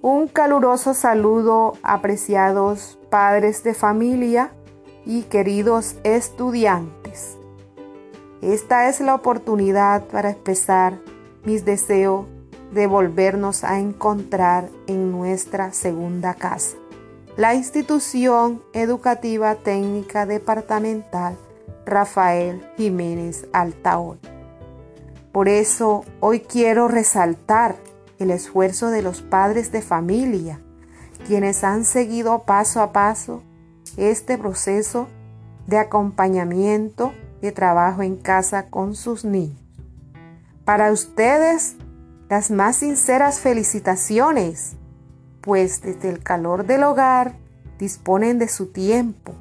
Un caluroso saludo, apreciados padres de familia y queridos estudiantes. Esta es la oportunidad para expresar mis deseos de volvernos a encontrar en nuestra segunda casa, la institución educativa técnica departamental Rafael Jiménez Altaón. Por eso hoy quiero resaltar el esfuerzo de los padres de familia, quienes han seguido paso a paso este proceso de acompañamiento de trabajo en casa con sus niños. Para ustedes, las más sinceras felicitaciones, pues desde el calor del hogar disponen de su tiempo,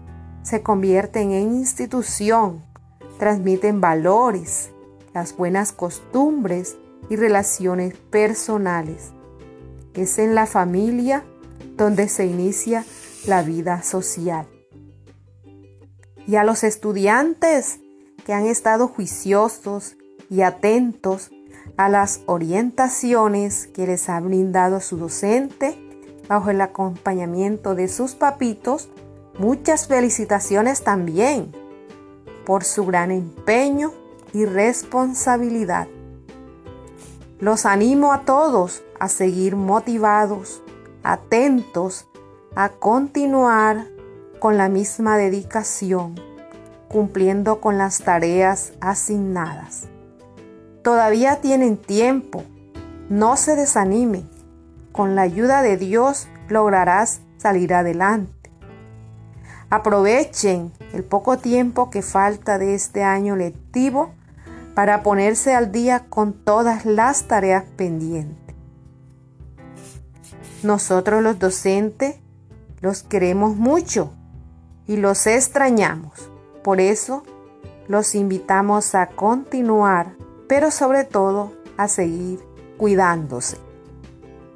se convierten en institución, transmiten valores, las buenas costumbres y relaciones personales. Es en la familia donde se inicia la vida social. Y a los estudiantes que han estado juiciosos y atentos a las orientaciones que les ha brindado su docente bajo el acompañamiento de sus papitos, muchas felicitaciones también por su gran empeño y responsabilidad. Los animo a todos a seguir motivados, atentos, a continuar con la misma dedicación, cumpliendo con las tareas asignadas. Todavía tienen tiempo, no se desanime. Con la ayuda de Dios lograrás salir adelante. Aprovechen el poco tiempo que falta de este año lectivo para ponerse al día con todas las tareas pendientes. Nosotros los docentes los queremos mucho y los extrañamos. Por eso los invitamos a continuar, pero sobre todo a seguir cuidándose.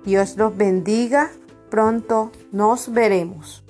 Dios los bendiga. Pronto nos veremos.